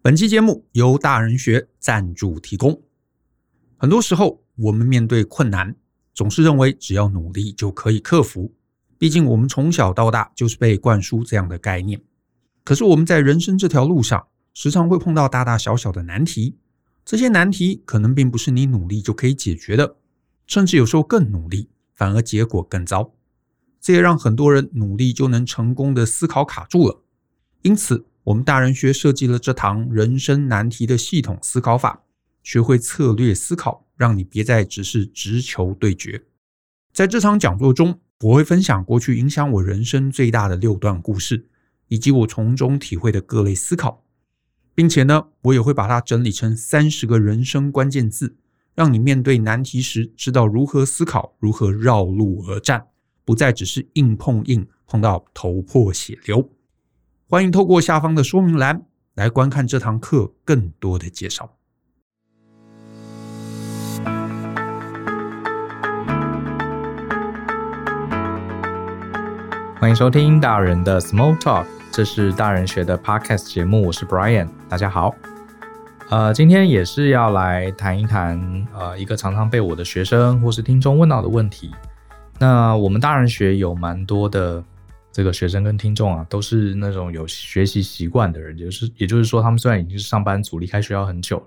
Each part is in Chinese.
本期节目由大人学赞助提供。很多时候，我们面对困难，总是认为只要努力就可以克服。毕竟，我们从小到大就是被灌输这样的概念。可是，我们在人生这条路上，时常会碰到大大小小的难题。这些难题可能并不是你努力就可以解决的，甚至有时候更努力，反而结果更糟。这也让很多人努力就能成功的思考卡住了。因此，我们大人学设计了这堂人生难题的系统思考法，学会策略思考，让你别再只是直球对决。在这场讲座中，我会分享过去影响我人生最大的六段故事，以及我从中体会的各类思考，并且呢，我也会把它整理成三十个人生关键字，让你面对难题时知道如何思考，如何绕路而战，不再只是硬碰硬，碰到头破血流。欢迎透过下方的说明栏来观看这堂课更多的介绍。欢迎收听大人的 Small Talk，这是大人学的 Podcast 节目，我是 Brian，大家好。呃，今天也是要来谈一谈呃一个常常被我的学生或是听众问到的问题。那我们大人学有蛮多的。这个学生跟听众啊，都是那种有学习习惯的人，就是也就是说，他们虽然已经是上班族，离开学校很久，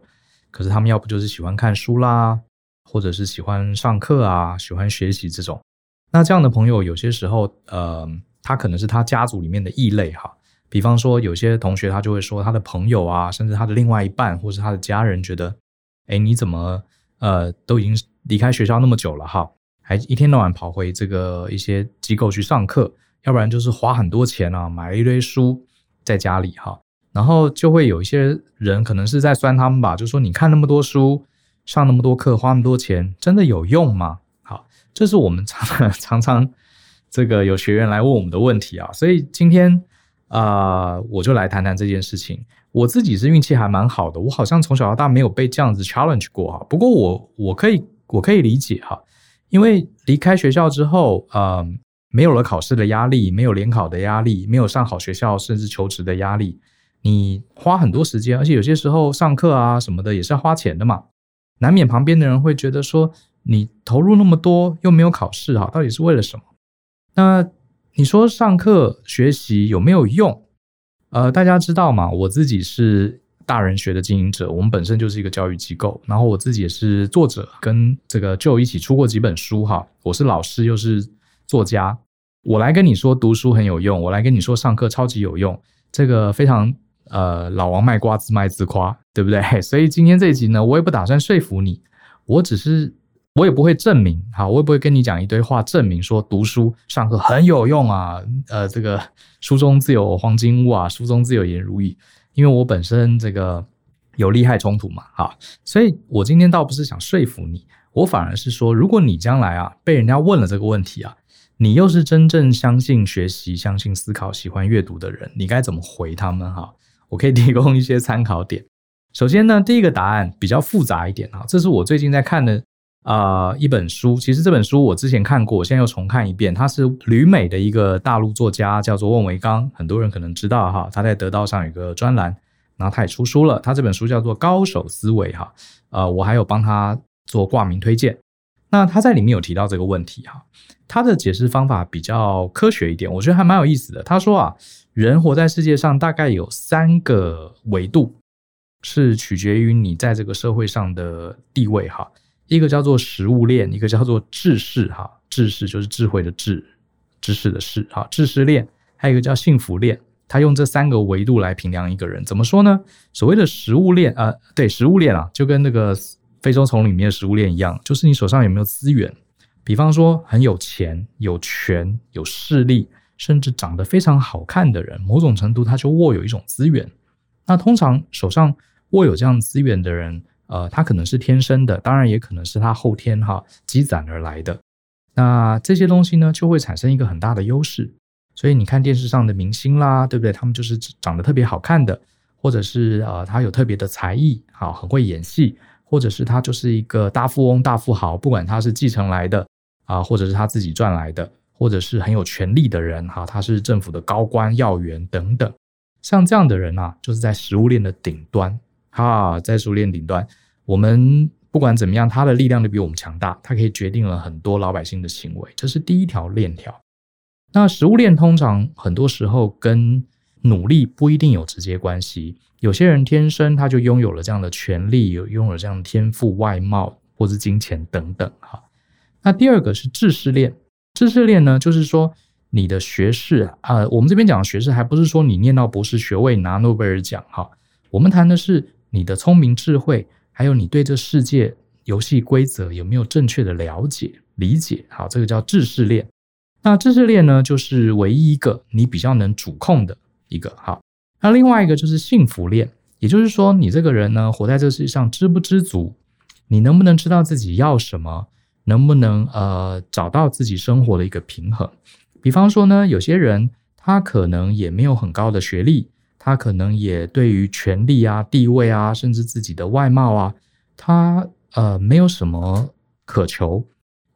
可是他们要不就是喜欢看书啦，或者是喜欢上课啊，喜欢学习这种。那这样的朋友，有些时候，呃，他可能是他家族里面的异类哈。比方说，有些同学他就会说，他的朋友啊，甚至他的另外一半，或是他的家人，觉得，哎，你怎么，呃，都已经离开学校那么久了哈，还一天到晚跑回这个一些机构去上课。要不然就是花很多钱啊，买一堆书在家里哈，然后就会有一些人可能是在酸他们吧，就说你看那么多书，上那么多课，花那么多钱，真的有用吗？好，这是我们常 常常这个有学员来问我们的问题啊，所以今天啊，我就来谈谈这件事情。我自己是运气还蛮好的，我好像从小到大没有被这样子 challenge 过哈。不过我我可以我可以理解哈，因为离开学校之后，呃。没有了考试的压力，没有联考的压力，没有上好学校甚至求职的压力，你花很多时间，而且有些时候上课啊什么的也是要花钱的嘛，难免旁边的人会觉得说，你投入那么多又没有考试哈，到底是为了什么？那你说上课学习有没有用？呃，大家知道嘛？我自己是大人学的经营者，我们本身就是一个教育机构，然后我自己也是作者，跟这个就一起出过几本书哈，我是老师又是。作家，我来跟你说读书很有用，我来跟你说上课超级有用，这个非常呃老王卖瓜自卖自夸，对不对？所以今天这一集呢，我也不打算说服你，我只是我也不会证明，好，我也不会跟你讲一堆话证明说读书上课很有用啊，呃，这个书中自有黄金屋啊，书中自有颜如玉，因为我本身这个有利害冲突嘛，好，所以我今天倒不是想说服你，我反而是说，如果你将来啊被人家问了这个问题啊。你又是真正相信学习、相信思考、喜欢阅读的人，你该怎么回他们？哈，我可以提供一些参考点。首先呢，第一个答案比较复杂一点哈，这是我最近在看的啊、呃、一本书。其实这本书我之前看过，我现在又重看一遍。它是旅美的一个大陆作家，叫做孟维刚，很多人可能知道哈。他在得到上有个专栏，然后他也出书了。他这本书叫做《高手思维》哈，呃，我还有帮他做挂名推荐。那他在里面有提到这个问题哈，他的解释方法比较科学一点，我觉得还蛮有意思的。他说啊，人活在世界上大概有三个维度，是取决于你在这个社会上的地位哈。一个叫做食物链，一个叫做知识哈，知识就是智慧的智，知识的识哈，知识链，还有一个叫幸福链。他用这三个维度来评量一个人，怎么说呢？所谓的食物链啊，对，食物链啊，就跟那个。非洲丛林里面的食物链一样，就是你手上有没有资源，比方说很有钱、有权、有势力，甚至长得非常好看的人，某种程度他就握有一种资源。那通常手上握有这样资源的人，呃，他可能是天生的，当然也可能是他后天哈积攒而来的。那这些东西呢，就会产生一个很大的优势。所以你看电视上的明星啦，对不对？他们就是长得特别好看的，或者是呃，他有特别的才艺，好，很会演戏。或者是他就是一个大富翁、大富豪，不管他是继承来的啊，或者是他自己赚来的，或者是很有权力的人哈，他是政府的高官要员等等。像这样的人啊，就是在食物链的顶端哈，在食物链顶端，我们不管怎么样，他的力量都比我们强大，他可以决定了很多老百姓的行为，这是第一条链条。那食物链通常很多时候跟努力不一定有直接关系，有些人天生他就拥有了这样的权利，有拥有这样的天赋、外貌或是金钱等等哈。那第二个是知识链，知识链呢，就是说你的学识啊、我们这边讲的学识，还不是说你念到博士学位拿诺贝尔奖哈。我们谈的是你的聪明智慧，还有你对这世界游戏规则有没有正确的了解理解。好，这个叫知识链。那知识链呢，就是唯一一个你比较能主控的一个。好，那另外一个就是幸福链，也就是说你这个人呢，活在这世界上知不知足，你能不能知道自己要什么？能不能呃找到自己生活的一个平衡？比方说呢，有些人他可能也没有很高的学历，他可能也对于权力啊、地位啊，甚至自己的外貌啊，他呃没有什么渴求。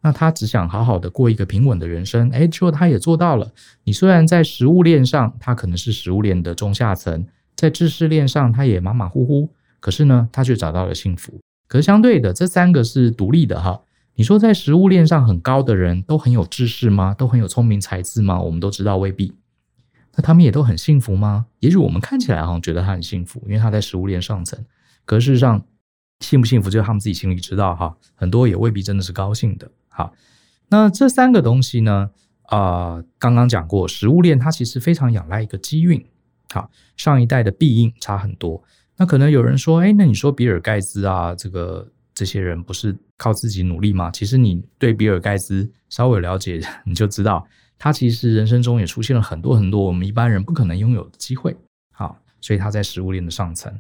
那他只想好好的过一个平稳的人生。哎，结果他也做到了。你虽然在食物链上，他可能是食物链的中下层，在知识链上他也马马虎虎，可是呢，他却找到了幸福。可是相对的，这三个是独立的哈。你说在食物链上很高的人都很有知识吗？都很有聪明才智吗？我们都知道未必。那他们也都很幸福吗？也许我们看起来好像觉得他很幸福，因为他在食物链上层。可是事实上，幸不幸福，只有他们自己心里知道哈。很多也未必真的是高兴的。好，那这三个东西呢？啊、刚刚讲过，食物链它其实非常仰赖一个机运。好，上一代的必应差很多。那可能有人说，哎，那你说比尔盖茨啊，这个。这些人不是靠自己努力吗？其实你对比尔盖茨稍微了解，你就知道他其实人生中也出现了很多很多我们一般人不可能拥有的机会。好，所以他在食物链的上层。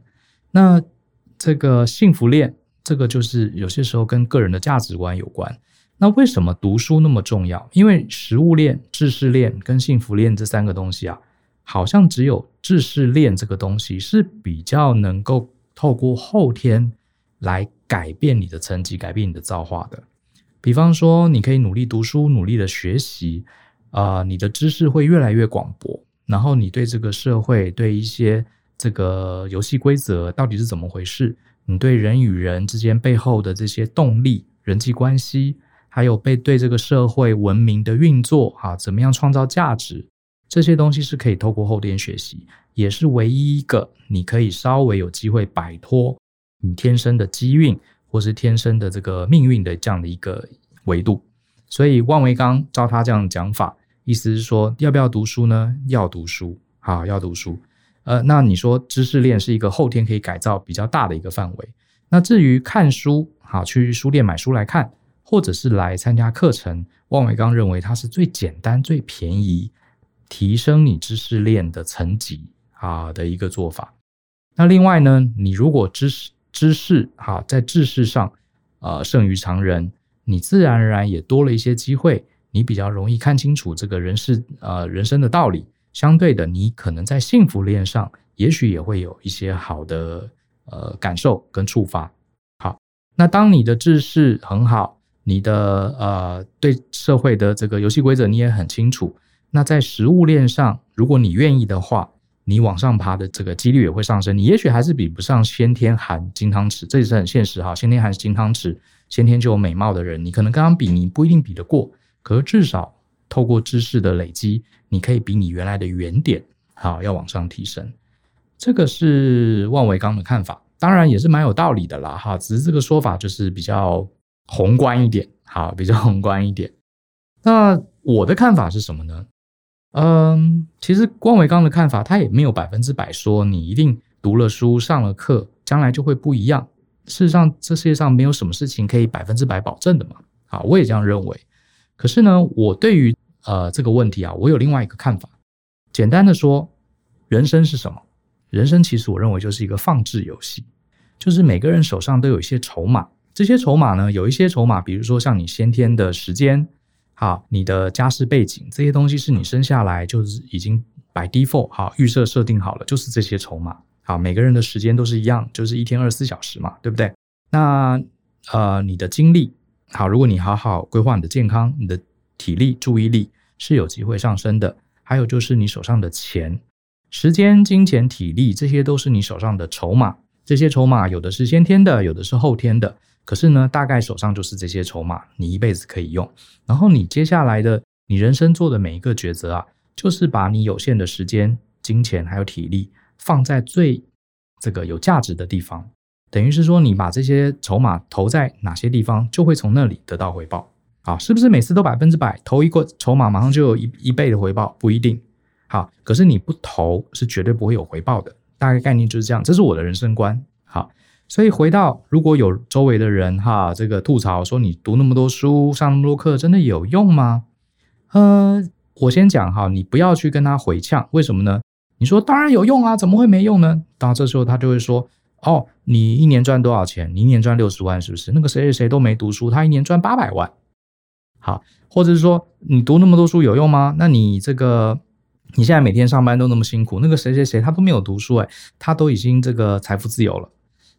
那这个幸福链，这个就是有些时候跟个人的价值观有关。那为什么读书那么重要？因为食物链、知识链跟幸福链这三个东西啊，好像只有知识链这个东西是比较能够透过后天来。改变你的成绩，改变你的造化的。比方说，你可以努力读书，努力的学习，啊、呃，你的知识会越来越广博。然后，你对这个社会，对一些这个游戏规则到底是怎么回事？你对人与人之间背后的这些动力、人际关系，还有被对这个社会文明的运作，啊，怎么样创造价值？这些东西是可以透过后天学习，也是唯一一个你可以稍微有机会摆脱。你天生的机运，或是天生的这个命运的这样的一个维度，所以万维刚照他这样讲法，意思是说，要不要读书呢？要读书，啊，要读书。呃，那你说知识链是一个后天可以改造比较大的一个范围。那至于看书，好，去书店买书来看，或者是来参加课程，万维钢认为它是最简单、最便宜，提升你知识链的层级啊的一个做法。那另外呢，你如果知识知识哈，在知识上，呃，胜于常人，你自然而然也多了一些机会，你比较容易看清楚这个人世呃人生的道理。相对的，你可能在幸福链上，也许也会有一些好的呃感受跟触发。好，那当你的知识很好，你的呃对社会的这个游戏规则你也很清楚，那在食物链上，如果你愿意的话。你往上爬的这个几率也会上升，你也许还是比不上先天含金汤匙，这也是很现实哈。先天含金汤匙，先天就有美貌的人，你可能跟他比，你不一定比得过，可是至少透过知识的累积，你可以比你原来的原点好要往上提升。这个是万维钢的看法，当然也是蛮有道理的啦哈。只是这个说法就是比较宏观一点，好，比较 宏观一点。那我的看法是什么呢？嗯，其实万维刚的看法，他也没有百分之百说你一定读了书、上了课，将来就会不一样。事实上，这世界上没有什么事情可以百分之百保证的嘛。啊，我也这样认为。可是呢，我对于呃这个问题啊，我有另外一个看法。简单的说，人生是什么？人生其实我认为就是一个放置游戏，就是每个人手上都有一些筹码。这些筹码呢，有一些筹码，比如说像你先天的时间。好，你的家世背景这些东西是你生下来就是已经 by default 好预设设定好了，就是这些筹码。好，每个人的时间都是一样，就是一天二十四小时嘛，对不对？那呃，你的精力好，如果你好好规划你的健康，你的体力、注意力是有机会上升的。还有就是你手上的钱时间、金钱、体力，这些都是你手上的筹码。这些筹码有的是先天的，有的是后天的。可是呢，大概手上就是这些筹码，你一辈子可以用。然后你接下来的，你人生做的每一个抉择啊，就是把你有限的时间、金钱还有体力放在最这个有价值的地方。等于是说，你把这些筹码投在哪些地方，就会从那里得到回报。好，是不是每次都百分之百投一个筹码，马上就有一一倍的回报？不一定。好，可是你不投是绝对不会有回报的。大概概念就是这样，这是我的人生观。好，所以回到如果有周围的人哈，这个吐槽说你读那么多书，上那么多课，真的有用吗？呃，我先讲哈，你不要去跟他回呛，为什么呢？你说当然有用啊，怎么会没用呢？到这时候他就会说，哦，你一年赚多少钱？你一年赚六十万是不是？那个谁谁谁都没读书，他一年赚八百万。好，或者是说你读那么多书有用吗？那你这个。你现在每天上班都那么辛苦，那个谁谁谁他都没有读书诶，他都已经这个财富自由了。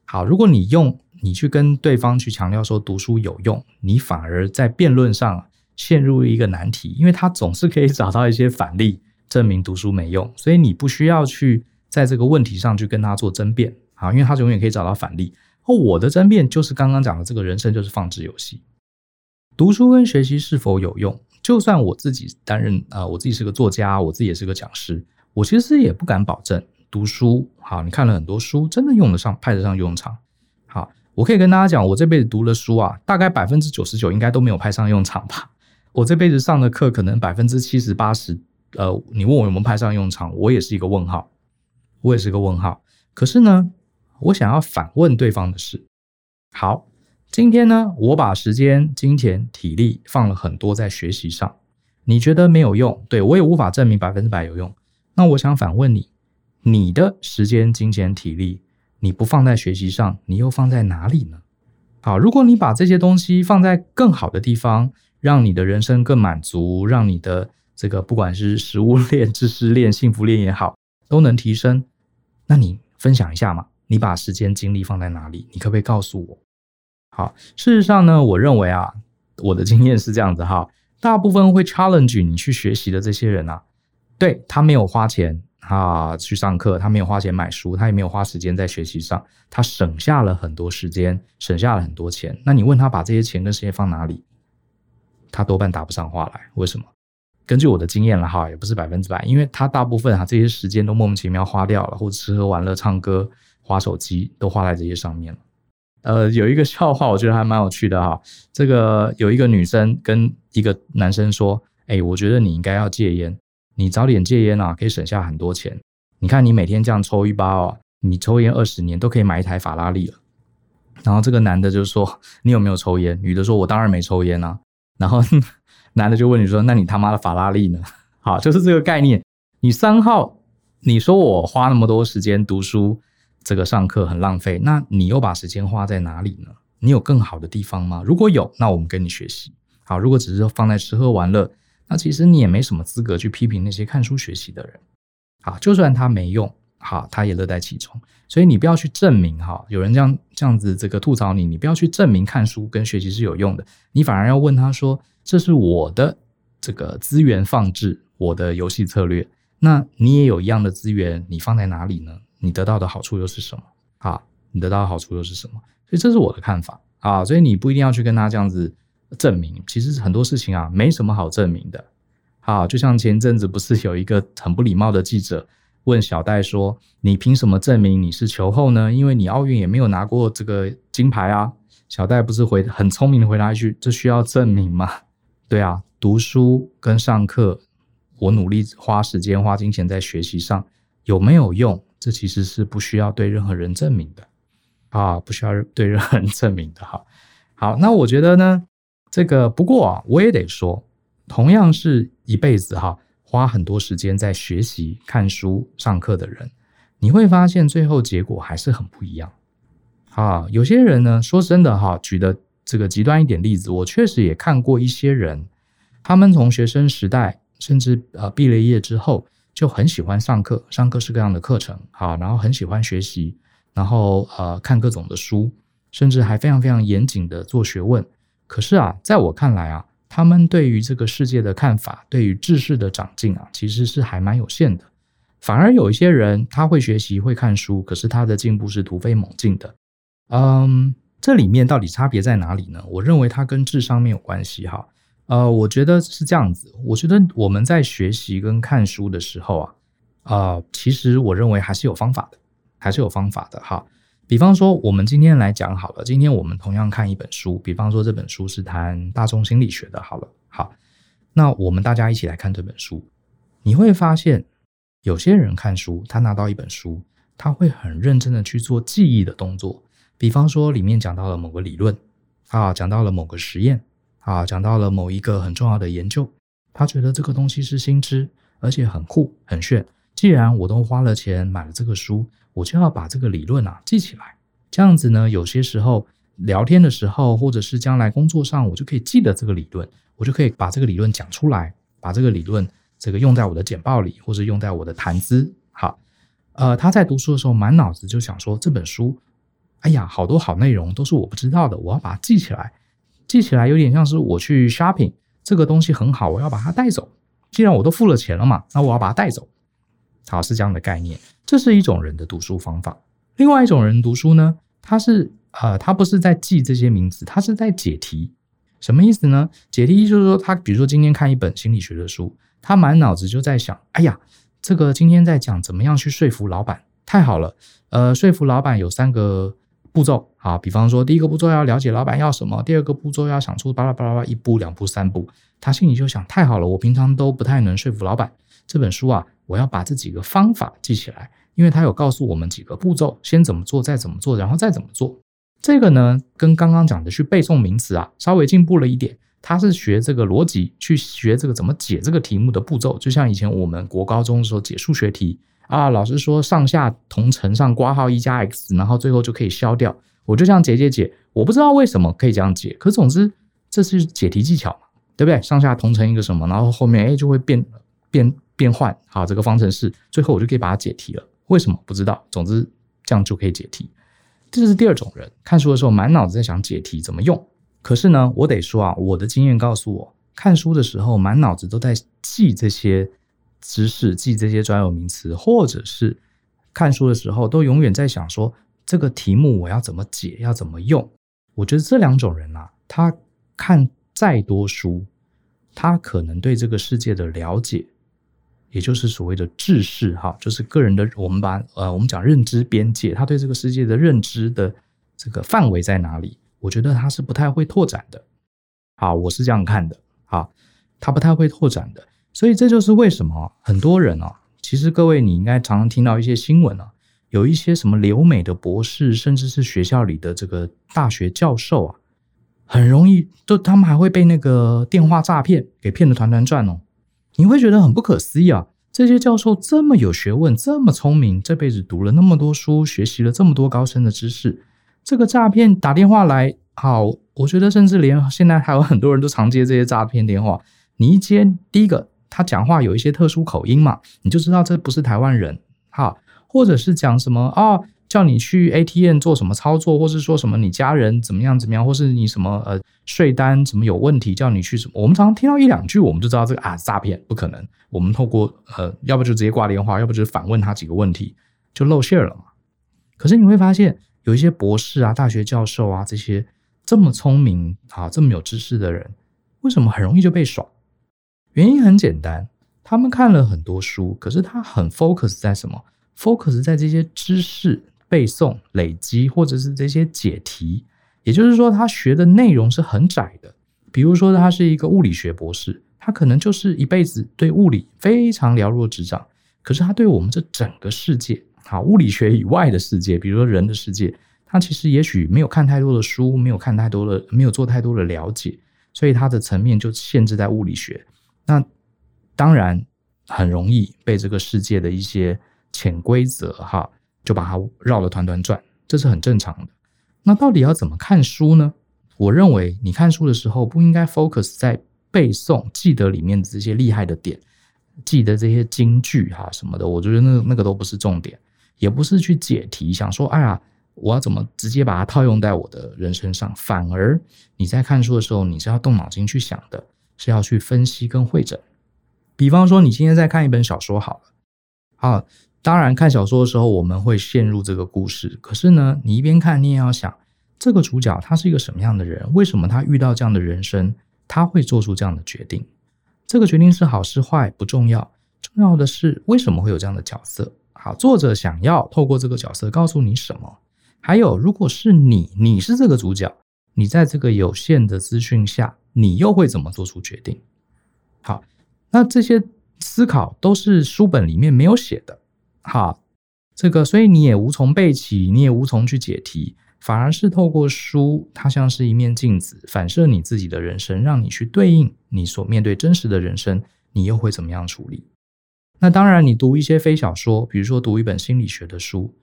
好，如果你用你去跟对方去强调说读书有用，你反而在辩论上陷入一个难题，因为他总是可以找到一些反例证明读书没用，所以你不需要去在这个问题上去跟他做争辩，好，因为他永远可以找到反例。而我的争辩就是刚刚讲的这个人生就是放置游戏，读书跟学习是否有用？就算我自己担任啊、呃，我自己是个作家，我自己也是个讲师，我其实也不敢保证读书好，你看了很多书，真的用得上，派得上用场。好，我可以跟大家讲，我这辈子读了书啊，大概百分之九十九应该都没有派上用场吧。我这辈子上的课，可能百分之七十八十，呃，你问我有没有派上用场，我也是一个问号，我也是个问号。可是呢，我想要反问对方的是，好。今天呢，我把时间、金钱、体力放了很多在学习上，你觉得没有用？对，我也无法证明百分之百有用。那我想反问你，你的时间、金钱、体力，你不放在学习上，你又放在哪里呢？好，如果你把这些东西放在更好的地方，让你的人生更满足，让你的这个不管是食物链、知识链、幸福链也好，都能提升，那你分享一下嘛？你把时间、精力放在哪里？你可不可以告诉我？好，事实上呢，我认为啊，我的经验是这样子哈，大部分会 challenge 你去学习的这些人啊，对，他没有花钱啊去上课，他没有花钱买书，他也没有花时间在学习上，他省下了很多时间，省下了很多钱。那你问他把这些钱跟时间放哪里，他多半答不上话来。为什么？根据我的经验了哈，也不是百分之百，因为他大部分啊这些时间都莫名其妙花掉了，或者吃喝玩乐、唱歌、滑手机都花在这些上面了。呃，有一个笑话，我觉得还蛮有趣的哈。这个有一个女生跟一个男生说：“哎，我觉得你应该要戒烟，你早点戒烟啊，可以省下很多钱。你看你每天这样抽一包啊，你抽烟二十年都可以买一台法拉利了。”然后这个男的就说：“你有没有抽烟？”女的说：“我当然没抽烟啊。”然后 男的就问你说：“那你他妈的法拉利呢？” 好，就是这个概念。你三号，你说我花那么多时间读书。这个上课很浪费，那你又把时间花在哪里呢？你有更好的地方吗？如果有，那我们跟你学习。好，如果只是放在吃喝玩乐，那其实你也没什么资格去批评那些看书学习的人。好，就算他没用，好，他也乐在其中。所以你不要去证明哈，有人这样这样子这个吐槽你，你不要去证明看书跟学习是有用的，你反而要问他说：“这是我的这个资源放置，我的游戏策略。那你也有一样的资源，你放在哪里呢？”你得到的好处又是什么？啊，你得到的好处又是什么？所以这是我的看法啊。所以你不一定要去跟他这样子证明，其实很多事情啊，没什么好证明的。啊，就像前阵子不是有一个很不礼貌的记者问小戴说：“你凭什么证明你是球后呢？因为你奥运也没有拿过这个金牌啊。”小戴不是回很聪明的回答一句：“这需要证明吗？”对啊，读书跟上课，我努力花时间花金钱在学习上，有没有用？这其实是不需要对任何人证明的啊，不需要对任何人证明的哈。好，那我觉得呢，这个不过啊，我也得说，同样是一辈子哈，花很多时间在学习、看书、上课的人，你会发现最后结果还是很不一样啊。有些人呢，说真的哈，举的这个极端一点例子，我确实也看过一些人，他们从学生时代，甚至呃毕了业之后。就很喜欢上课，上各式各样的课程，好，然后很喜欢学习，然后呃看各种的书，甚至还非常非常严谨的做学问。可是啊，在我看来啊，他们对于这个世界的看法，对于知识的长进啊，其实是还蛮有限的。反而有一些人他会学习会看书，可是他的进步是突飞猛进的。嗯，这里面到底差别在哪里呢？我认为它跟智商没有关系哈。呃，我觉得是这样子。我觉得我们在学习跟看书的时候啊，呃，其实我认为还是有方法的，还是有方法的哈。比方说，我们今天来讲好了，今天我们同样看一本书，比方说这本书是谈大众心理学的，好了，好，那我们大家一起来看这本书，你会发现，有些人看书，他拿到一本书，他会很认真的去做记忆的动作，比方说里面讲到了某个理论，啊，讲到了某个实验。啊，讲到了某一个很重要的研究，他觉得这个东西是新知，而且很酷很炫。既然我都花了钱买了这个书，我就要把这个理论啊记起来。这样子呢，有些时候聊天的时候，或者是将来工作上，我就可以记得这个理论，我就可以把这个理论讲出来，把这个理论这个用在我的简报里，或者用在我的谈资。好，呃，他在读书的时候，满脑子就想说这本书，哎呀，好多好内容都是我不知道的，我要把它记起来。记起来有点像是我去 shopping，这个东西很好，我要把它带走。既然我都付了钱了嘛，那我要把它带走。好，是这样的概念。这是一种人的读书方法。另外一种人读书呢，他是呃，他不是在记这些名词，他是在解题。什么意思呢？解题就是说，他比如说今天看一本心理学的书，他满脑子就在想，哎呀，这个今天在讲怎么样去说服老板，太好了。呃，说服老板有三个。步骤啊，比方说，第一个步骤要了解老板要什么，第二个步骤要想出巴拉巴拉巴拉一步两步三步，他心里就想：太好了，我平常都不太能说服老板，这本书啊，我要把这几个方法记起来，因为他有告诉我们几个步骤，先怎么做，再怎么做，然后再怎么做。这个呢，跟刚刚讲的去背诵名词啊，稍微进步了一点。他是学这个逻辑，去学这个怎么解这个题目的步骤，就像以前我们国高中的时候解数学题。啊，老师说上下同乘上括号一加 x，然后最后就可以消掉。我就这样解解解，我不知道为什么可以这样解，可总之这是解题技巧嘛，对不对？上下同乘一个什么，然后后面哎就会变变变换，好，这个方程式，最后我就可以把它解题了。为什么不知道？总之这样就可以解题。这是第二种人，看书的时候满脑子在想解题怎么用。可是呢，我得说啊，我的经验告诉我，看书的时候满脑子都在记这些。知识记这些专有名词，或者是看书的时候，都永远在想说这个题目我要怎么解，要怎么用。我觉得这两种人啊，他看再多书，他可能对这个世界的了解，也就是所谓的知识哈，就是个人的，我们把呃我们讲认知边界，他对这个世界的认知的这个范围在哪里？我觉得他是不太会拓展的。好，我是这样看的。啊，他不太会拓展的。所以这就是为什么很多人啊，其实各位你应该常常听到一些新闻啊，有一些什么留美的博士，甚至是学校里的这个大学教授啊，很容易就他们还会被那个电话诈骗给骗得团团转哦。你会觉得很不可思议啊，这些教授这么有学问，这么聪明，这辈子读了那么多书，学习了这么多高深的知识，这个诈骗打电话来，好，我觉得甚至连现在还有很多人都常接这些诈骗电话，你一接第一个。他讲话有一些特殊口音嘛，你就知道这不是台湾人哈，或者是讲什么哦，叫你去 ATM 做什么操作，或是说什么你家人怎么样怎么样，或是你什么呃税单什么有问题，叫你去什么，我们常常听到一两句，我们就知道这个啊诈骗不可能。我们透过呃，要不就直接挂电话，要不就是反问他几个问题，就露馅了嘛。可是你会发现，有一些博士啊、大学教授啊这些这么聪明啊、这么有知识的人，为什么很容易就被耍？原因很简单，他们看了很多书，可是他很 focus 在什么？focus 在这些知识背诵、累积，或者是这些解题。也就是说，他学的内容是很窄的。比如说，他是一个物理学博士，他可能就是一辈子对物理非常了若指掌，可是他对我们这整个世界，好，物理学以外的世界，比如说人的世界，他其实也许没有看太多的书，没有看太多的，没有做太多的了解，所以他的层面就限制在物理学。那当然很容易被这个世界的一些潜规则哈，就把它绕了团团转，这是很正常的。那到底要怎么看书呢？我认为你看书的时候不应该 focus 在背诵、记得里面的这些厉害的点，记得这些金句哈什么的。我觉得那那个都不是重点，也不是去解题，想说哎呀，我要怎么直接把它套用在我的人身上。反而你在看书的时候，你是要动脑筋去想的。是要去分析跟会诊，比方说你今天在看一本小说好了，啊，当然看小说的时候我们会陷入这个故事，可是呢，你一边看你也要想，这个主角他是一个什么样的人？为什么他遇到这样的人生，他会做出这样的决定？这个决定是好是坏不重要，重要的是为什么会有这样的角色？好，作者想要透过这个角色告诉你什么？还有，如果是你，你是这个主角，你在这个有限的资讯下，你又会怎么做出决定？好，那这些思考都是书本里面没有写的。好，这个所以你也无从背起，你也无从去解题，反而是透过书，它像是一面镜子，反射你自己的人生，让你去对应你所面对真实的人生，你又会怎么样处理？那当然，你读一些非小说，比如说读一本心理学的书，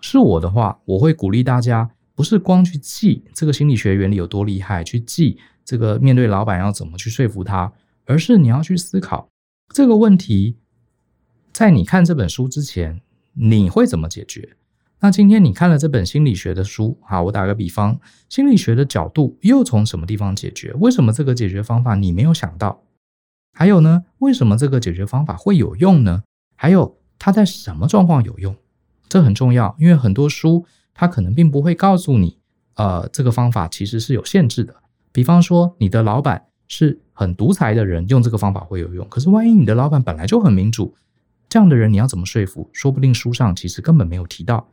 是我的话，我会鼓励大家，不是光去记这个心理学原理有多厉害，去记这个面对老板要怎么去说服他，而是你要去思考这个问题，在你看这本书之前，你会怎么解决？那今天你看了这本心理学的书，好，我打个比方，心理学的角度又从什么地方解决？为什么这个解决方法你没有想到？还有呢，为什么这个解决方法会有用呢？还有它在什么状况有用？这很重要，因为很多书它可能并不会告诉你，呃，这个方法其实是有限制的。比方说，你的老板是很独裁的人，用这个方法会有用。可是万一你的老板本来就很民主，这样的人你要怎么说服？说不定书上其实根本没有提到。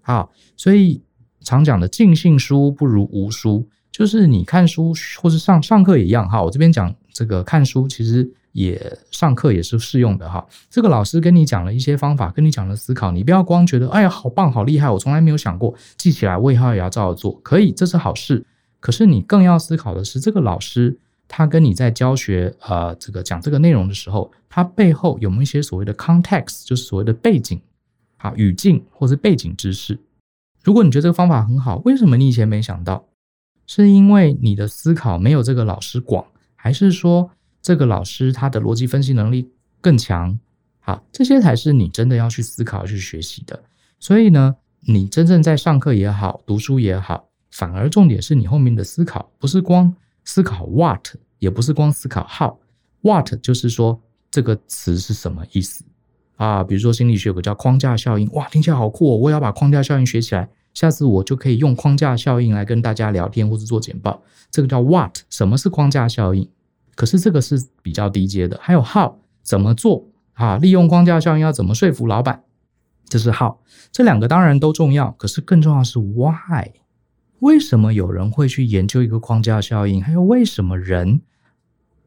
好，所以常讲的尽信书不如无书。就是你看书或是上上课也一样哈，我这边讲这个看书，其实也上课也是适用的哈。这个老师跟你讲了一些方法，跟你讲了思考，你不要光觉得哎呀好棒好厉害，我从来没有想过，记起来我以后也要照着做，可以，这是好事。可是你更要思考的是，这个老师他跟你在教学呃这个讲这个内容的时候，他背后有没有一些所谓的 context，就是所谓的背景啊语境或是背景知识。如果你觉得这个方法很好，为什么你以前没想到？是因为你的思考没有这个老师广，还是说这个老师他的逻辑分析能力更强？好，这些才是你真的要去思考、去学习的。所以呢，你真正在上课也好，读书也好，反而重点是你后面的思考，不是光思考 what，也不是光思考 how。what 就是说这个词是什么意思啊？比如说心理学有个叫框架效应，哇，听起来好酷哦！我也要把框架效应学起来。下次我就可以用框架效应来跟大家聊天，或是做简报。这个叫 what？什么是框架效应？可是这个是比较低阶的。还有 how？怎么做？啊，利用框架效应要怎么说服老板？这是 how。这两个当然都重要，可是更重要是 why？为什么有人会去研究一个框架效应？还有为什么人，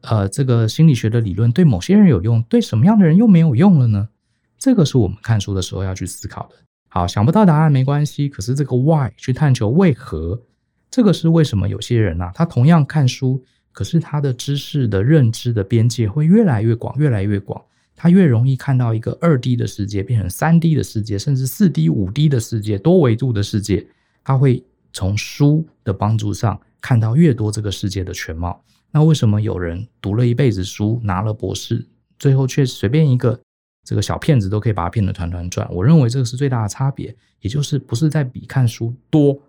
呃，这个心理学的理论对某些人有用，对什么样的人又没有用了呢？这个是我们看书的时候要去思考的。好，想不到答案没关系，可是这个 why 去探求为何，这个是为什么有些人啊，他同样看书，可是他的知识的认知的边界会越来越广，越来越广，他越容易看到一个二 D 的世界变成三 D 的世界，甚至四 D、五 D 的世界，多维度的世界，他会从书的帮助上看到越多这个世界的全貌。那为什么有人读了一辈子书，拿了博士，最后却随便一个？这个小骗子都可以把他骗得团团转，我认为这个是最大的差别，也就是不是在比看书多，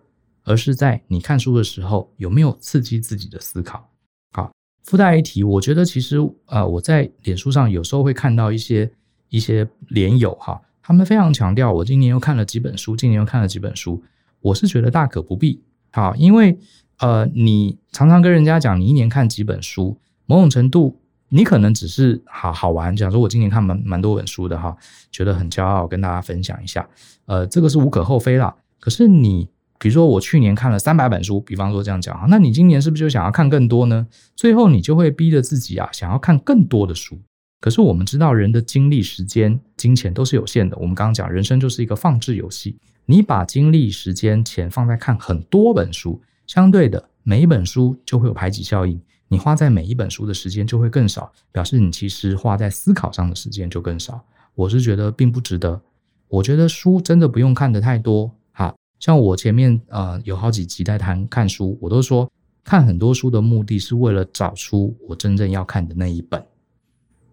而是在你看书的时候有没有刺激自己的思考。好，附带一提，我觉得其实呃我在脸书上有时候会看到一些一些脸友哈，他们非常强调我今年又看了几本书，今年又看了几本书，我是觉得大可不必。好，因为呃你常常跟人家讲你一年看几本书，某种程度。你可能只是好好玩，讲说我今年看蛮蛮多本书的哈，觉得很骄傲，跟大家分享一下。呃，这个是无可厚非啦。可是你比如说我去年看了三百本书，比方说这样讲哈，那你今年是不是就想要看更多呢？最后你就会逼着自己啊，想要看更多的书。可是我们知道人的精力、时间、金钱都是有限的。我们刚刚讲人生就是一个放置游戏，你把精力、时间、钱放在看很多本书，相对的每一本书就会有排挤效应。你花在每一本书的时间就会更少，表示你其实花在思考上的时间就更少。我是觉得并不值得。我觉得书真的不用看得太多。哈，像我前面呃有好几集在谈看书，我都说看很多书的目的是为了找出我真正要看的那一本。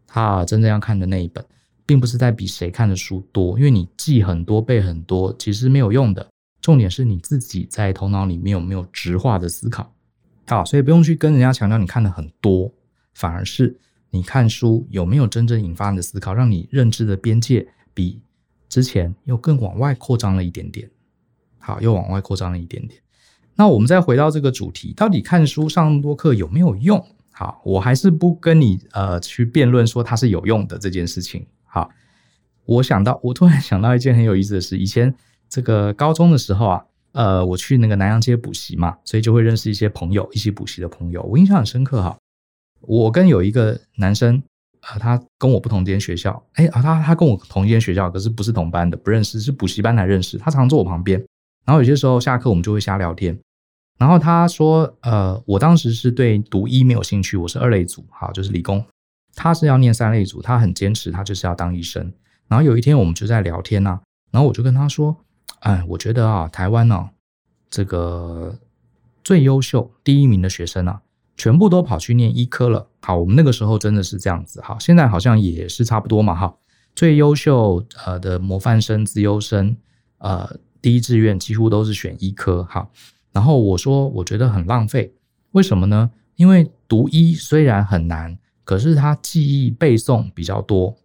哈，真正要看的那一本，并不是在比谁看的书多，因为你记很多背很多其实没有用的。重点是你自己在头脑里面有没有直化的思考。好，所以不用去跟人家强调你看的很多，反而是你看书有没有真正引发你的思考，让你认知的边界比之前又更往外扩张了一点点？好，又往外扩张了一点点。那我们再回到这个主题，到底看书上那么多课有没有用？好，我还是不跟你呃去辩论说它是有用的这件事情。好，我想到，我突然想到一件很有意思的事，以前这个高中的时候啊，呃，我去那个南阳街补习嘛，所以就会认识一些朋友，一起补习的朋友，我印象很深刻哈。我跟有一个男生，呃，他跟我不同间学校，哎，啊，他他跟我同一间学校，可是不是同班的，不认识，是补习班才认识。他常坐我旁边，然后有些时候下课我们就会瞎聊天。然后他说，呃，我当时是对读医没有兴趣，我是二类组，好，就是理工。他是要念三类组，他很坚持，他就是要当医生。然后有一天我们就在聊天呐、啊，然后我就跟他说，哎，我觉得啊，台湾呢、这个最优秀第一名的学生啊。全部都跑去念医科了。好，我们那个时候真的是这样子。好，现在好像也是差不多嘛。哈，最优秀呃的模范生、资优生，呃，第一志愿几乎都是选医科。哈，然后我说我觉得很浪费，为什么呢？因为读医虽然很难，可是它记忆背诵比较多，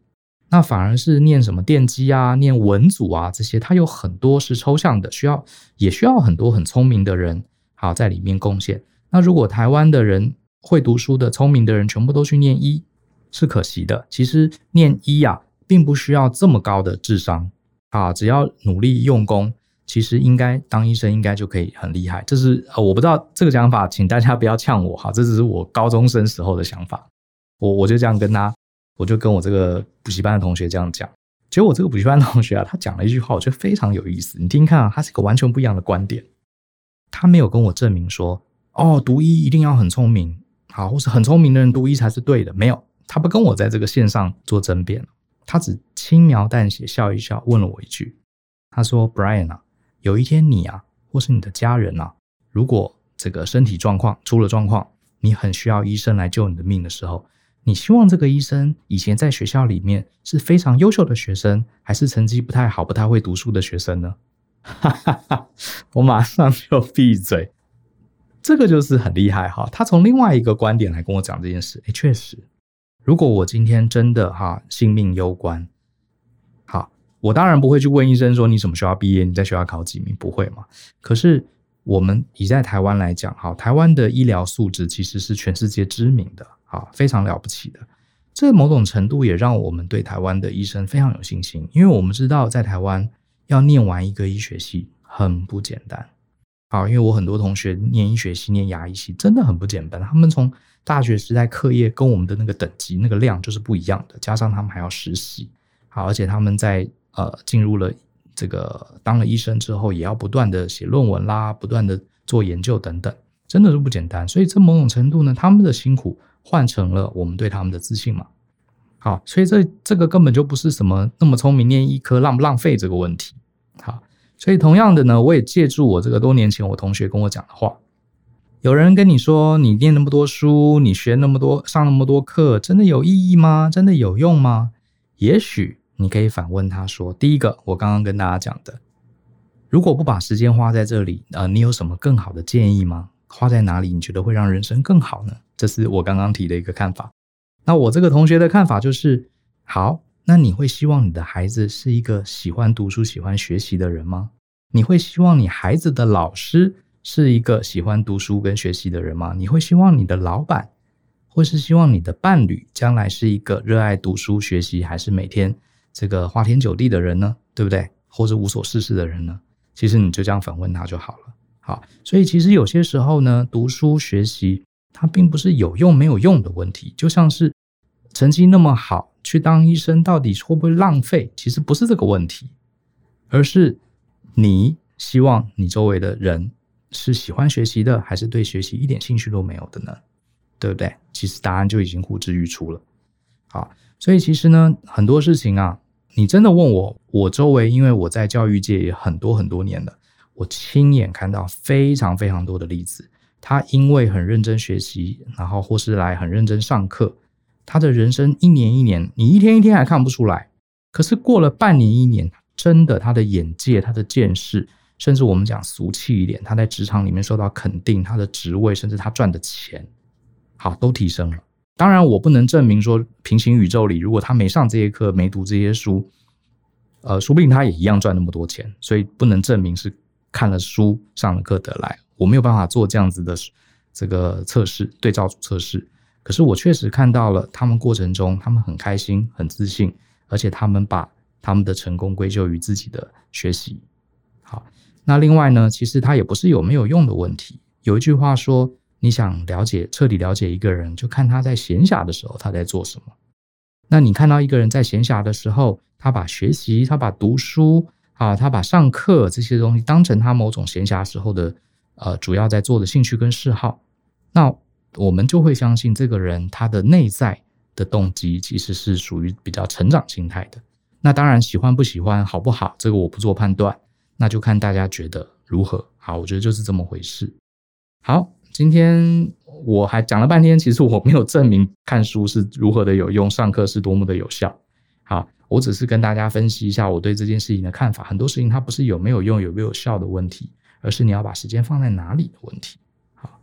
那反而是念什么电机啊、念文组啊这些，它有很多是抽象的，需要也需要很多很聪明的人好在里面贡献。那如果台湾的人会读书的聪明的人全部都去念医，是可惜的。其实念医呀、并不需要这么高的智商啊，只要努力用功，其实应该当医生应该就可以很厉害。这是呃，我不知道这个讲法，请大家不要呛我哈，这只是我高中生时候的想法。我我就这样跟他，我就跟我这个补习班的同学这样讲。结果我这个补习班的同学啊，他讲了一句话，我觉得非常有意思。你听听看啊，他是一个完全不一样的观点。他没有跟我证明说。哦，读医一定要很聪明，好，或是很聪明的人读医才是对的。没有，他不跟我在这个线上做争辩，他只轻描淡写笑一笑，问了我一句，他说：“Brian 啊，有一天你啊，或是你的家人啊，如果这个身体状况出了状况，你很需要医生来救你的命的时候，你希望这个医生以前在学校里面是非常优秀的学生，还是成绩不太好、不太会读书的学生呢？”哈哈哈，我马上就闭嘴。这个就是很厉害哈，他从另外一个观点来跟我讲这件事。诶，确实，如果我今天真的哈性命攸关，好，我当然不会去问医生说你什么学校毕业，你在学校考几名，不会嘛。可是我们以在台湾来讲，哈，台湾的医疗素质其实是全世界知名的，啊，非常了不起的。这某种程度也让我们对台湾的医生非常有信心，因为我们知道在台湾要念完一个医学系很不简单。好，因为我很多同学念医学系、念牙医系，真的很不简单。他们从大学时代课业跟我们的那个等级、那个量就是不一样的，加上他们还要实习。好，而且他们在呃进入了这个当了医生之后，也要不断的写论文啦，不断的做研究等等，真的是不简单。所以这某种程度呢，他们的辛苦换成了我们对他们的自信嘛。好，所以这这个根本就不是什么那么聪明念医科浪不浪费这个问题。好。所以，同样的呢，我也借助我这个多年前我同学跟我讲的话，有人跟你说，你念那么多书，你学那么多，上那么多课，真的有意义吗？真的有用吗？也许你可以反问他说：第一个，我刚刚跟大家讲的，如果不把时间花在这里，呃，你有什么更好的建议吗？花在哪里你觉得会让人生更好呢？这是我刚刚提的一个看法。那我这个同学的看法就是，好。那你会希望你的孩子是一个喜欢读书、喜欢学习的人吗？你会希望你孩子的老师是一个喜欢读书跟学习的人吗？你会希望你的老板，或是希望你的伴侣将来是一个热爱读书学习，还是每天这个花天酒地的人呢？对不对？或者无所事事的人呢？其实你就这样反问他就好了。好，所以其实有些时候呢，读书学习它并不是有用没有用的问题，就像是成绩那么好。去当医生到底会不会浪费？其实不是这个问题，而是你希望你周围的人是喜欢学习的，还是对学习一点兴趣都没有的呢？对不对？其实答案就已经呼之欲出了。好，所以其实呢，很多事情啊，你真的问我，我周围因为我在教育界也很多很多年了，我亲眼看到非常非常多的例子，他因为很认真学习，然后或是来很认真上课。他的人生一年一年，你一天一天还看不出来，可是过了半年一年，真的他的眼界、他的见识，甚至我们讲俗气一点，他在职场里面受到肯定，他的职位甚至他赚的钱，好都提升了。当然，我不能证明说平行宇宙里，如果他没上这些课，没读这些书，呃，说不定他也一样赚那么多钱。所以不能证明是看了书上了课得来。我没有办法做这样子的这个测试，对照组测试。可是我确实看到了他们过程中，他们很开心、很自信，而且他们把他们的成功归咎于自己的学习。好，那另外呢，其实他也不是有没有用的问题。有一句话说。你想了解，彻底了解一个人，就看他在闲暇的时候他在做什么。那你看到一个人在闲暇的时候，他把学习，他把读书啊，他把上课这些东西当成他某种闲暇时候的呃主要在做的兴趣跟嗜好，那我们就会相信这个人他的内在的动机其实是属于比较成长心态的。那当然喜欢不喜欢好不好，这个我不做判断，那就看大家觉得如何。好，我觉得就是这么回事。好。今天我还讲了半天，其实我没有证明看书是如何的有用，上课是多么的有效。好，我只是跟大家分析一下我对这件事情的看法。很多事情它不是有没有用、有没有效的问题，而是你要把时间放在哪里的问题。好，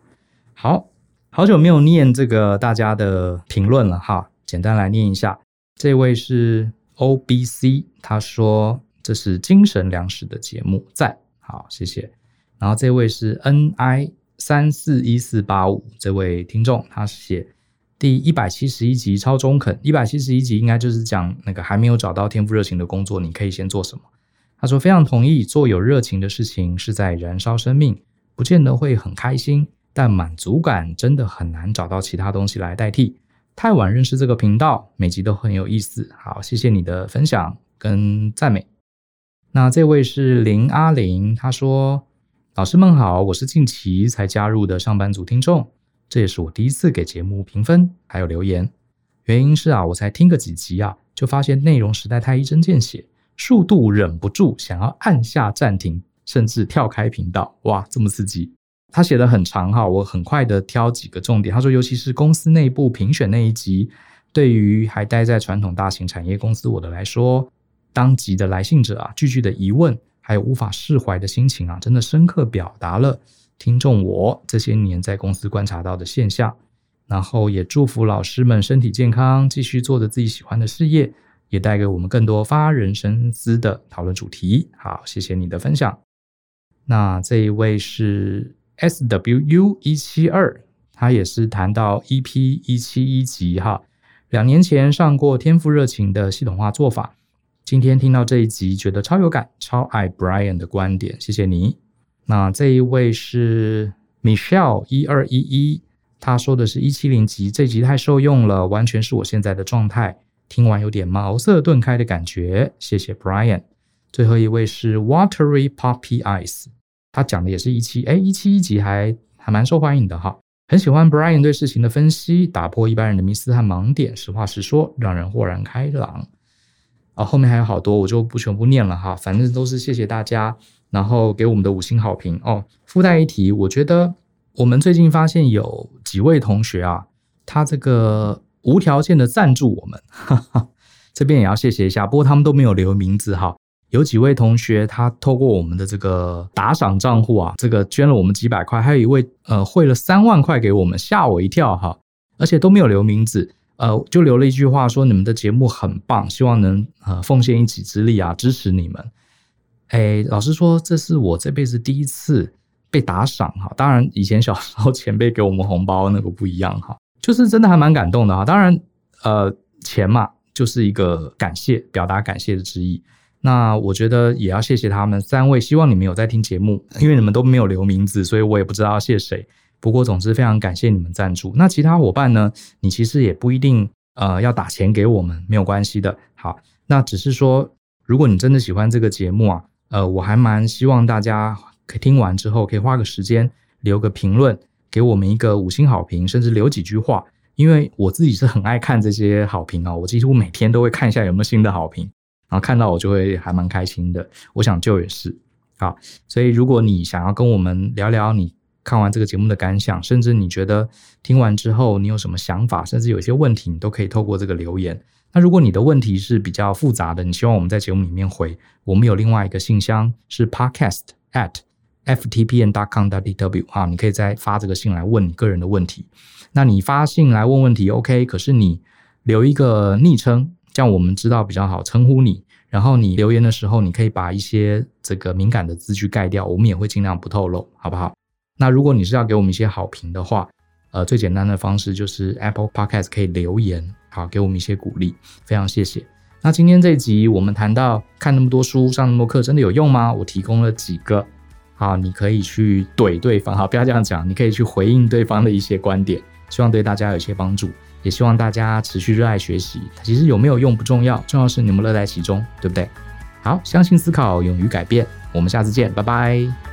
好，好久没有念这个大家的评论了哈，简单来念一下。这位是 OBC，他说这是精神粮食的节目，赞，好，谢谢。然后这位是 NI。三四一四八五这位听众，他写第一百七十一集超中肯，一百七十一集应该就是讲那个还没有找到天赋热情的工作，你可以先做什么？他说非常同意，做有热情的事情是在燃烧生命，不见得会很开心，但满足感真的很难找到其他东西来代替。太晚认识这个频道，每集都很有意思。好，谢谢你的分享跟赞美。那这位是林阿玲，他说。老师们好，我是近期才加入的上班族听众，这也是我第一次给节目评分还有留言。原因是啊，我才听个几集啊，就发现内容实在太一针见血，数度忍不住想要按下暂停，甚至跳开频道。哇，这么刺激！他写的很长哈，我很快的挑几个重点。他说，尤其是公司内部评选那一集，对于还待在传统大型产业公司我的来说，当集的来信者啊，句句的疑问。还有无法释怀的心情啊，真的深刻表达了听众我这些年在公司观察到的现象。然后也祝福老师们身体健康，继续做着自己喜欢的事业，也带给我们更多发人深思的讨论主题。好，谢谢你的分享。那这一位是 SWU 一七二，他也是谈到 EP 一七一集哈，两年前上过天赋热情的系统化做法。今天听到这一集，觉得超有感，超爱 Brian 的观点，谢谢你。那这一位是 Michelle 一二一一，他说的是一七零集，这集太受用了，完全是我现在的状态。听完有点茅塞顿开的感觉，谢谢 Brian。最后一位是 Watery Poppy Eyes，他讲的也是一期，哎，一期一集还还蛮受欢迎的哈，很喜欢 Brian 对事情的分析，打破一般人的迷思和盲点，实话实说，让人豁然开朗。啊，后面还有好多，我就不全部念了哈。反正都是谢谢大家，然后给我们的五星好评哦。附带一提，我觉得我们最近发现有几位同学啊，他这个无条件的赞助我们，哈哈，这边也要谢谢一下。不过他们都没有留名字哈。有几位同学他透过我们的这个打赏账户啊，这个捐了我们几百块，还有一位呃汇了三万块给我们，吓我一跳哈，而且都没有留名字。呃，就留了一句话说，你们的节目很棒，希望能呃奉献一己之力啊，支持你们。哎，老实说，这是我这辈子第一次被打赏哈。当然，以前小时候 前辈给我们红包那个不一样哈，就是真的还蛮感动的哈。当然，呃，钱嘛，就是一个感谢，表达感谢的之意。那我觉得也要谢谢他们三位，希望你们有在听节目，因为你们都没有留名字，所以我也不知道谢谁。不过，总之非常感谢你们赞助。那其他伙伴呢？你其实也不一定呃要打钱给我们，没有关系的。好，那只是说，如果你真的喜欢这个节目啊，呃，我还蛮希望大家可以听完之后可以花个时间留个评论，给我们一个五星好评，甚至留几句话。因为我自己是很爱看这些好评啊，我几乎每天都会看一下有没有新的好评，然后看到我就会还蛮开心的。我想就也是啊，所以如果你想要跟我们聊聊你。看完这个节目的感想，甚至你觉得听完之后你有什么想法，甚至有些问题，你都可以透过这个留言。那如果你的问题是比较复杂的，你希望我们在节目里面回，我们有另外一个信箱是 podcast at ftpn.com.tw 啊，你可以再发这个信来问你个人的问题。那你发信来问问题 OK，可是你留一个昵称，这样我们知道比较好称呼你。然后你留言的时候，你可以把一些这个敏感的字句盖掉，我们也会尽量不透露，好不好？那如果你是要给我们一些好评的话，呃，最简单的方式就是 Apple Podcast 可以留言，好，给我们一些鼓励，非常谢谢。那今天这一集我们谈到看那么多书、上那么多课真的有用吗？我提供了几个，好，你可以去怼对方，好，不要这样讲，你可以去回应对方的一些观点，希望对大家有一些帮助。也希望大家持续热爱学习，其实有没有用不重要，重要是你们乐在其中，对不对？好，相信思考，勇于改变，我们下次见，拜拜。